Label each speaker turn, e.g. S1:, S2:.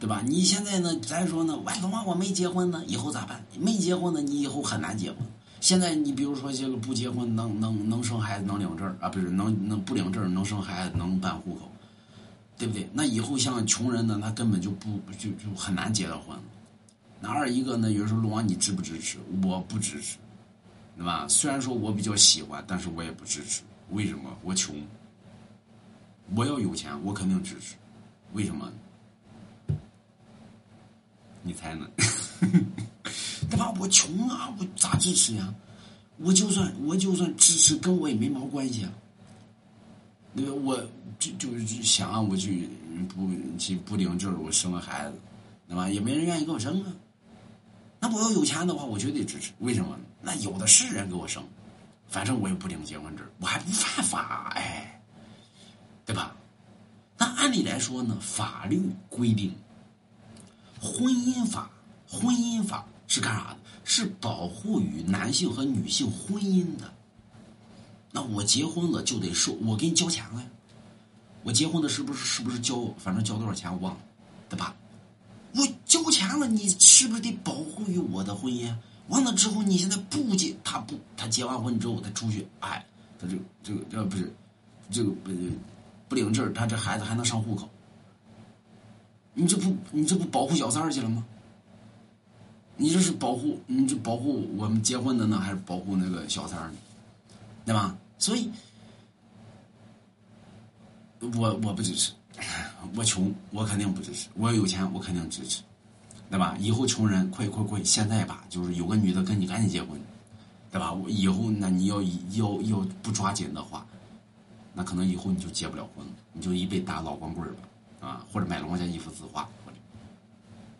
S1: 对吧？你现在呢？咱说呢，为什么我没结婚呢？以后咋办？没结婚呢，你以后很难结婚。现在你比如说这个不结婚能能能生孩子能领证啊？不是能能不领证能生孩子能办户口，对不对？那以后像穷人呢，他根本就不就就很难结到婚。那二一个呢，有时候龙王你支不支持？我不支持，对吧？虽然说我比较喜欢，但是我也不支持。为什么？我穷。我要有钱，我肯定支持。为什么？你猜呢？对吧？我穷啊，我咋支持呀？我就算我就算支持，跟我也没毛关系啊。那个我就就是想我去不去不领证，我生个孩子，对吧？也没人愿意给我生啊。那我要有钱的话，我绝对支持。为什么？那有的是人给我生，反正我也不领结婚证，我还不犯法，哎，对吧？那按理来说呢，法律规定。婚姻法，婚姻法是干啥的？是保护与男性和女性婚姻的。那我结婚了就得受，我给你交钱了呀。我结婚的是不是是不是交？反正交多少钱我忘了，对吧？我交钱了，你是不是得保护于我的婚姻？完了之后，你现在不结，他不，他结完婚之后，他出去，哎，他这这个这不是这个不不领证，他这孩子还能上户口。你这不，你这不保护小三儿去了吗？你这是保护，你这保护我们结婚的呢，还是保护那个小三儿呢？对吧？所以，我我不支持，我穷，我肯定不支持；我要有钱，我肯定支持，对吧？以后穷人，快快快，现在吧，就是有个女的跟你赶紧结婚，对吧？以后那你要要要不抓紧的话，那可能以后你就结不了婚了，你就一辈子打老光棍儿吧。啊，或者买龙家一幅字画，